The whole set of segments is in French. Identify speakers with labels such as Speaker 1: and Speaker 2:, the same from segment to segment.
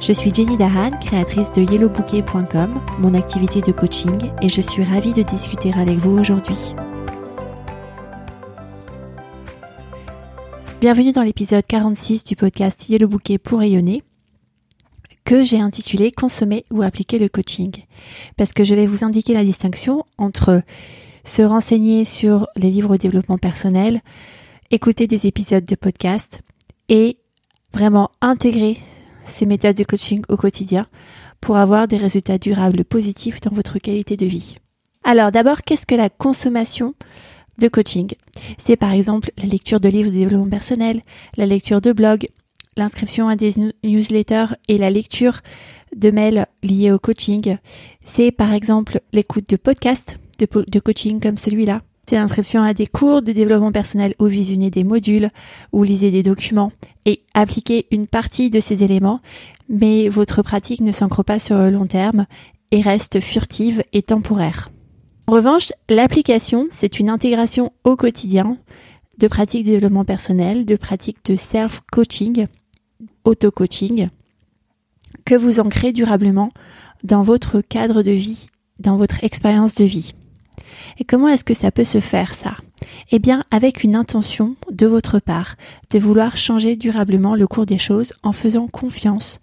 Speaker 1: Je suis Jenny Dahan, créatrice de yellowbouquet.com, mon activité de coaching, et je suis ravie de discuter avec vous aujourd'hui. Bienvenue dans l'épisode 46 du podcast Yellow Bouquet pour rayonner que j'ai intitulé Consommer ou appliquer le coaching. Parce que je vais vous indiquer la distinction entre se renseigner sur les livres de développement personnel, écouter des épisodes de podcast et vraiment intégrer ces méthodes de coaching au quotidien pour avoir des résultats durables positifs dans votre qualité de vie. Alors d'abord, qu'est-ce que la consommation de coaching? C'est par exemple la lecture de livres de développement personnel, la lecture de blogs, l'inscription à des newsletters et la lecture de mails liés au coaching. C'est par exemple l'écoute de podcasts de, de coaching comme celui-là. C'est l'inscription à des cours de développement personnel ou visionner des modules ou lisez des documents et appliquer une partie de ces éléments, mais votre pratique ne s'ancre pas sur le long terme et reste furtive et temporaire. En revanche, l'application, c'est une intégration au quotidien de pratiques de développement personnel, de pratiques de self-coaching, auto-coaching, que vous ancrez durablement dans votre cadre de vie, dans votre expérience de vie. Et comment est-ce que ça peut se faire ça? Eh bien avec une intention de votre part de vouloir changer durablement le cours des choses en faisant confiance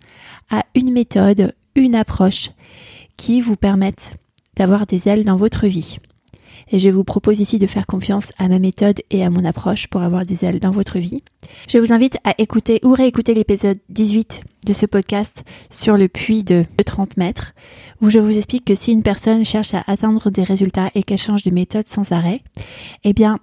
Speaker 1: à une méthode, une approche qui vous permette d'avoir des ailes dans votre vie. Et je vous propose ici de faire confiance à ma méthode et à mon approche pour avoir des ailes dans votre vie. Je vous invite à écouter ou réécouter l'épisode 18 de ce podcast sur le puits de 30 mètres, où je vous explique que si une personne cherche à atteindre des résultats et qu'elle change de méthode sans arrêt, eh bien,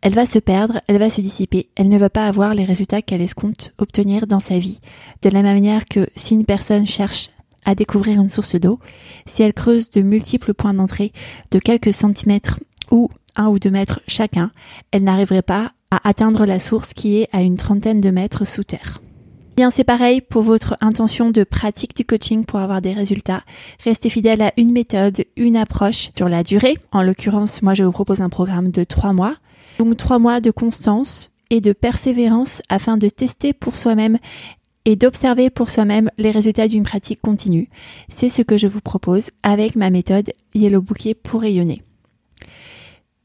Speaker 1: elle va se perdre, elle va se dissiper, elle ne va pas avoir les résultats qu'elle escompte obtenir dans sa vie. De la même manière que si une personne cherche à découvrir une source d'eau, si elle creuse de multiples points d'entrée de quelques centimètres ou un ou deux mètres chacun, elle n'arriverait pas à atteindre la source qui est à une trentaine de mètres sous terre. Bien, c'est pareil pour votre intention de pratique du coaching pour avoir des résultats. Restez fidèle à une méthode, une approche sur la durée. En l'occurrence, moi, je vous propose un programme de trois mois. Donc, trois mois de constance et de persévérance afin de tester pour soi-même et d'observer pour soi-même les résultats d'une pratique continue. C'est ce que je vous propose avec ma méthode Yellow Bouquet pour rayonner.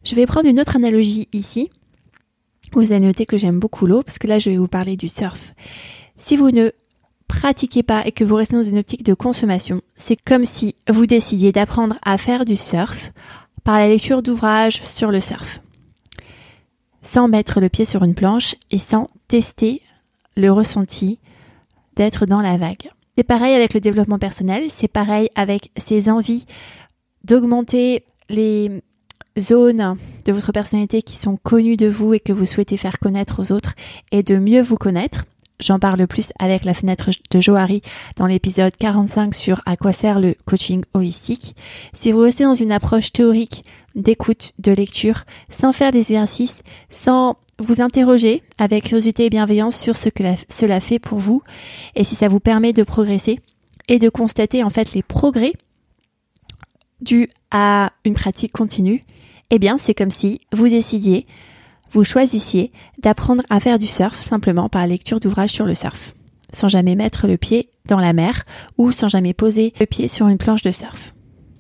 Speaker 1: Je vais prendre une autre analogie ici. Vous allez noter que j'aime beaucoup l'eau parce que là je vais vous parler du surf. Si vous ne pratiquez pas et que vous restez dans une optique de consommation, c'est comme si vous décidiez d'apprendre à faire du surf par la lecture d'ouvrages sur le surf, sans mettre le pied sur une planche et sans tester le ressenti d'être dans la vague. C'est pareil avec le développement personnel, c'est pareil avec ces envies d'augmenter les zones de votre personnalité qui sont connues de vous et que vous souhaitez faire connaître aux autres et de mieux vous connaître. J'en parle plus avec la fenêtre de Johari dans l'épisode 45 sur à quoi sert le coaching holistique. Si vous restez dans une approche théorique d'écoute, de lecture, sans faire des exercices, sans vous interroger avec curiosité et bienveillance sur ce que cela fait pour vous et si ça vous permet de progresser et de constater en fait les progrès dus à une pratique continue, eh bien c'est comme si vous décidiez, vous choisissiez d'apprendre à faire du surf simplement par lecture d'ouvrages sur le surf, sans jamais mettre le pied dans la mer ou sans jamais poser le pied sur une planche de surf.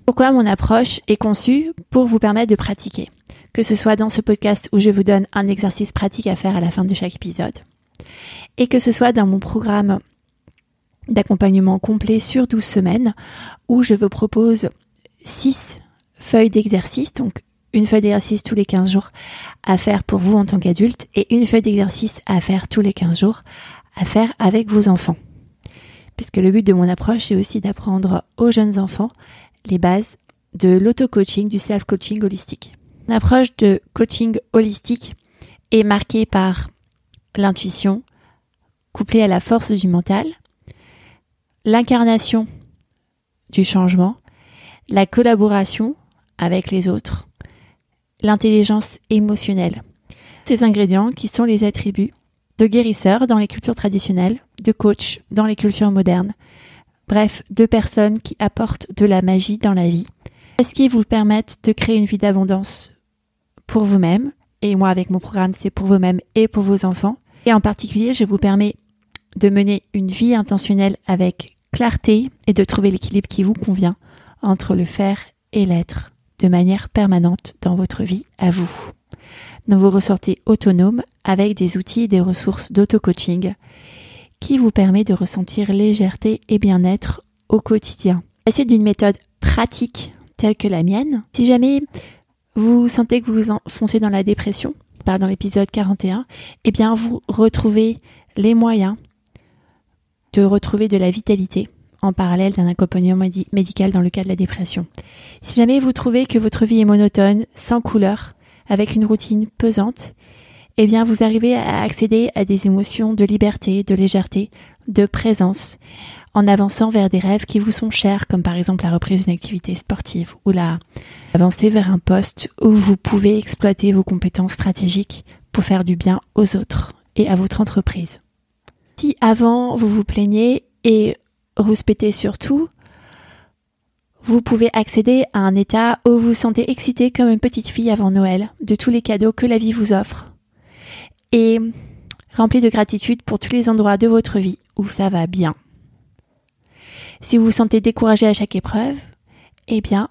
Speaker 1: Pourquoi mon approche est conçue pour vous permettre de pratiquer? Que ce soit dans ce podcast où je vous donne un exercice pratique à faire à la fin de chaque épisode, et que ce soit dans mon programme d'accompagnement complet sur 12 semaines, où je vous propose 6 feuilles d'exercice, donc une feuille d'exercice tous les 15 jours à faire pour vous en tant qu'adulte, et une feuille d'exercice à faire tous les 15 jours à faire avec vos enfants. Puisque le but de mon approche est aussi d'apprendre aux jeunes enfants les bases de l'auto-coaching, du self-coaching holistique. L'approche de coaching holistique est marquée par l'intuition, couplée à la force du mental, l'incarnation du changement, la collaboration avec les autres, l'intelligence émotionnelle. Ces ingrédients qui sont les attributs de guérisseurs dans les cultures traditionnelles, de coach dans les cultures modernes. Bref, de personnes qui apportent de la magie dans la vie. Est-ce qu'ils vous permettent de créer une vie d'abondance pour vous-même Et moi, avec mon programme, c'est pour vous-même et pour vos enfants. Et en particulier, je vous permets de mener une vie intentionnelle avec clarté et de trouver l'équilibre qui vous convient entre le faire et l'être de manière permanente dans votre vie à vous. Donc vous ressortez autonome avec des outils et des ressources d'auto-coaching qui vous permet de ressentir légèreté et bien-être au quotidien. À la suite d'une méthode pratique telle que la mienne, si jamais vous sentez que vous vous enfoncez dans la dépression, dans l'épisode 41, eh bien vous retrouvez les moyens de retrouver de la vitalité en parallèle d'un accompagnement médical dans le cas de la dépression. Si jamais vous trouvez que votre vie est monotone, sans couleur, avec une routine pesante, eh bien vous arrivez à accéder à des émotions de liberté, de légèreté, de présence, en avançant vers des rêves qui vous sont chers, comme par exemple la reprise d'une activité sportive ou la avancer vers un poste où vous pouvez exploiter vos compétences stratégiques pour faire du bien aux autres et à votre entreprise. Si avant vous vous plaignez et rouspétez surtout, vous pouvez accéder à un état où vous vous sentez excité comme une petite fille avant Noël de tous les cadeaux que la vie vous offre et rempli de gratitude pour tous les endroits de votre vie où ça va bien. Si vous vous sentez découragé à chaque épreuve, eh bien,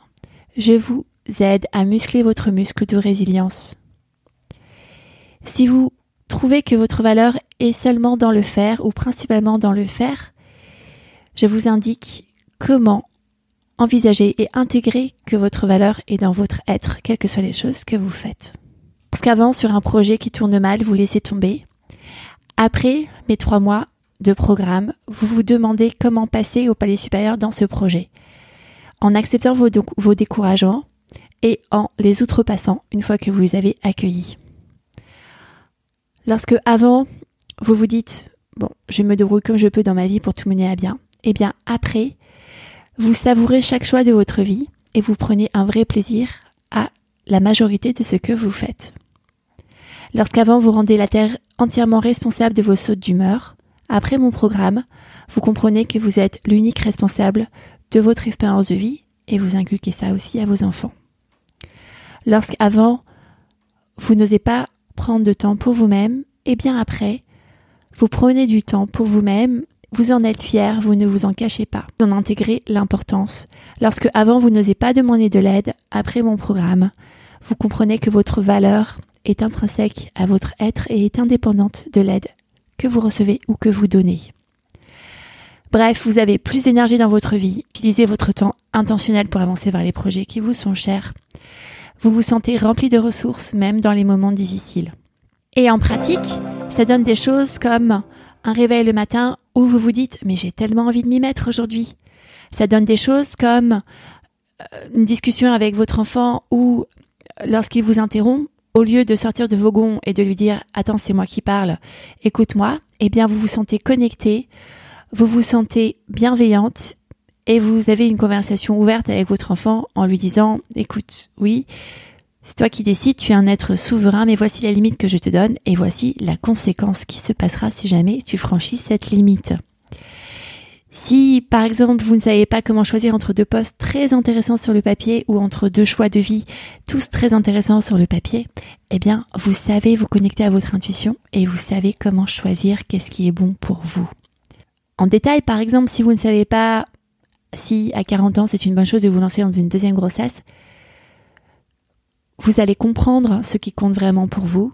Speaker 1: je vous aide à muscler votre muscle de résilience. Si vous trouvez que votre valeur est seulement dans le faire ou principalement dans le faire, je vous indique comment envisager et intégrer que votre valeur est dans votre être, quelles que soient les choses que vous faites. Parce qu'avant, sur un projet qui tourne mal, vous laissez tomber. Après mes trois mois de programme, vous vous demandez comment passer au palier supérieur dans ce projet. En acceptant vos, découragements et en les outrepassant une fois que vous les avez accueillis. Lorsque avant, vous vous dites, bon, je me débrouille comme je peux dans ma vie pour tout mener à bien, eh bien après, vous savourez chaque choix de votre vie et vous prenez un vrai plaisir à la majorité de ce que vous faites. Lorsqu'avant vous rendez la Terre entièrement responsable de vos sautes d'humeur, après mon programme, vous comprenez que vous êtes l'unique responsable de votre expérience de vie et vous inculquez ça aussi à vos enfants. Lorsqu'avant, vous n'osez pas prendre de temps pour vous-même, et bien après, vous prenez du temps pour vous-même vous en êtes fier, vous ne vous en cachez pas. Vous en intégrez l'importance. Lorsque avant vous n'osez pas demander de l'aide, après mon programme, vous comprenez que votre valeur est intrinsèque à votre être et est indépendante de l'aide que vous recevez ou que vous donnez. Bref, vous avez plus d'énergie dans votre vie, utilisez votre temps intentionnel pour avancer vers les projets qui vous sont chers. Vous vous sentez rempli de ressources même dans les moments difficiles. Et en pratique, ça donne des choses comme un réveil le matin où vous vous dites mais j'ai tellement envie de m'y mettre aujourd'hui. Ça donne des choses comme euh, une discussion avec votre enfant où lorsqu'il vous interrompt, au lieu de sortir de vos gonds et de lui dire attends c'est moi qui parle, écoute-moi, eh bien vous vous sentez connecté, vous vous sentez bienveillante et vous avez une conversation ouverte avec votre enfant en lui disant écoute, oui, c'est toi qui décides, tu es un être souverain, mais voici la limite que je te donne et voici la conséquence qui se passera si jamais tu franchis cette limite. Si, par exemple, vous ne savez pas comment choisir entre deux postes très intéressants sur le papier ou entre deux choix de vie, tous très intéressants sur le papier, eh bien, vous savez vous connecter à votre intuition et vous savez comment choisir qu'est-ce qui est bon pour vous. En détail, par exemple, si vous ne savez pas si à 40 ans c'est une bonne chose de vous lancer dans une deuxième grossesse, vous allez comprendre ce qui compte vraiment pour vous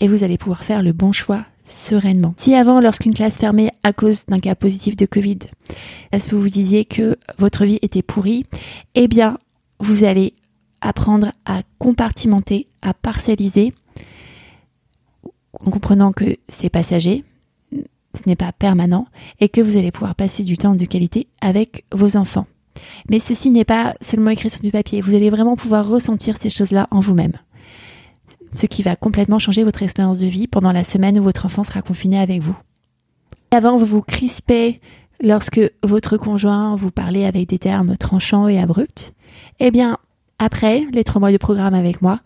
Speaker 1: et vous allez pouvoir faire le bon choix sereinement. Si avant, lorsqu'une classe fermait à cause d'un cas positif de Covid, est-ce que vous vous disiez que votre vie était pourrie, eh bien, vous allez apprendre à compartimenter, à parcelliser, en comprenant que c'est passager, ce n'est pas permanent, et que vous allez pouvoir passer du temps de qualité avec vos enfants. Mais ceci n'est pas seulement écrit sur du papier. Vous allez vraiment pouvoir ressentir ces choses-là en vous-même. Ce qui va complètement changer votre expérience de vie pendant la semaine où votre enfant sera confiné avec vous. Avant, vous vous crispez lorsque votre conjoint vous parlait avec des termes tranchants et abrupts, eh bien, après les trois mois de programme avec moi,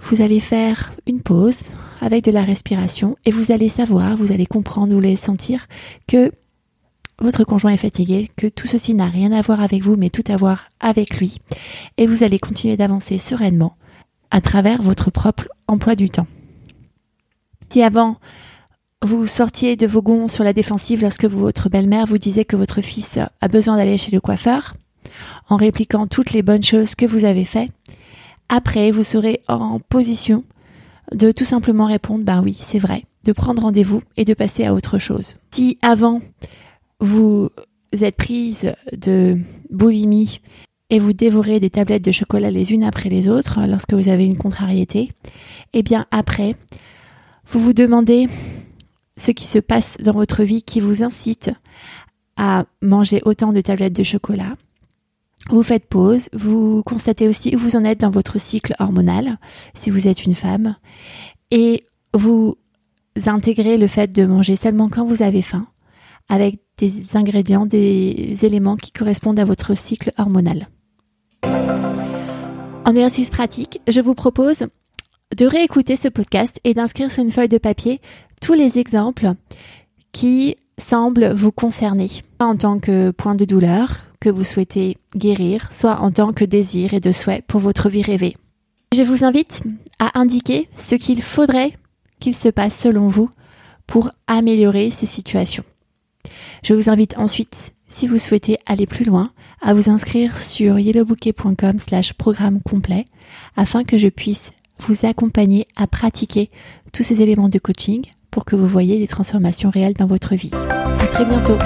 Speaker 1: vous allez faire une pause avec de la respiration et vous allez savoir, vous allez comprendre, vous allez sentir que votre conjoint est fatigué, que tout ceci n'a rien à voir avec vous, mais tout à voir avec lui. Et vous allez continuer d'avancer sereinement à travers votre propre emploi du temps. Si avant, vous sortiez de vos gonds sur la défensive lorsque votre belle-mère vous disait que votre fils a besoin d'aller chez le coiffeur, en répliquant toutes les bonnes choses que vous avez faites, après, vous serez en position de tout simplement répondre, ben oui, c'est vrai, de prendre rendez-vous et de passer à autre chose. Si avant, vous êtes prise de boulimie et vous dévorez des tablettes de chocolat les unes après les autres lorsque vous avez une contrariété, eh bien après, vous vous demandez ce qui se passe dans votre vie qui vous incite à manger autant de tablettes de chocolat. Vous faites pause, vous constatez aussi où vous en êtes dans votre cycle hormonal, si vous êtes une femme, et vous intégrez le fait de manger seulement quand vous avez faim, avec des ingrédients, des éléments qui correspondent à votre cycle hormonal. En exercice pratique, je vous propose de réécouter ce podcast et d'inscrire sur une feuille de papier tous les exemples qui semblent vous concerner, en tant que point de douleur que vous souhaitez guérir, soit en tant que désir et de souhait pour votre vie rêvée. Je vous invite à indiquer ce qu'il faudrait qu'il se passe selon vous pour améliorer ces situations. Je vous invite ensuite, si vous souhaitez aller plus loin, à vous inscrire sur yellowbouquet.com slash programme complet afin que je puisse vous accompagner à pratiquer tous ces éléments de coaching pour que vous voyez des transformations réelles dans votre vie. À très bientôt!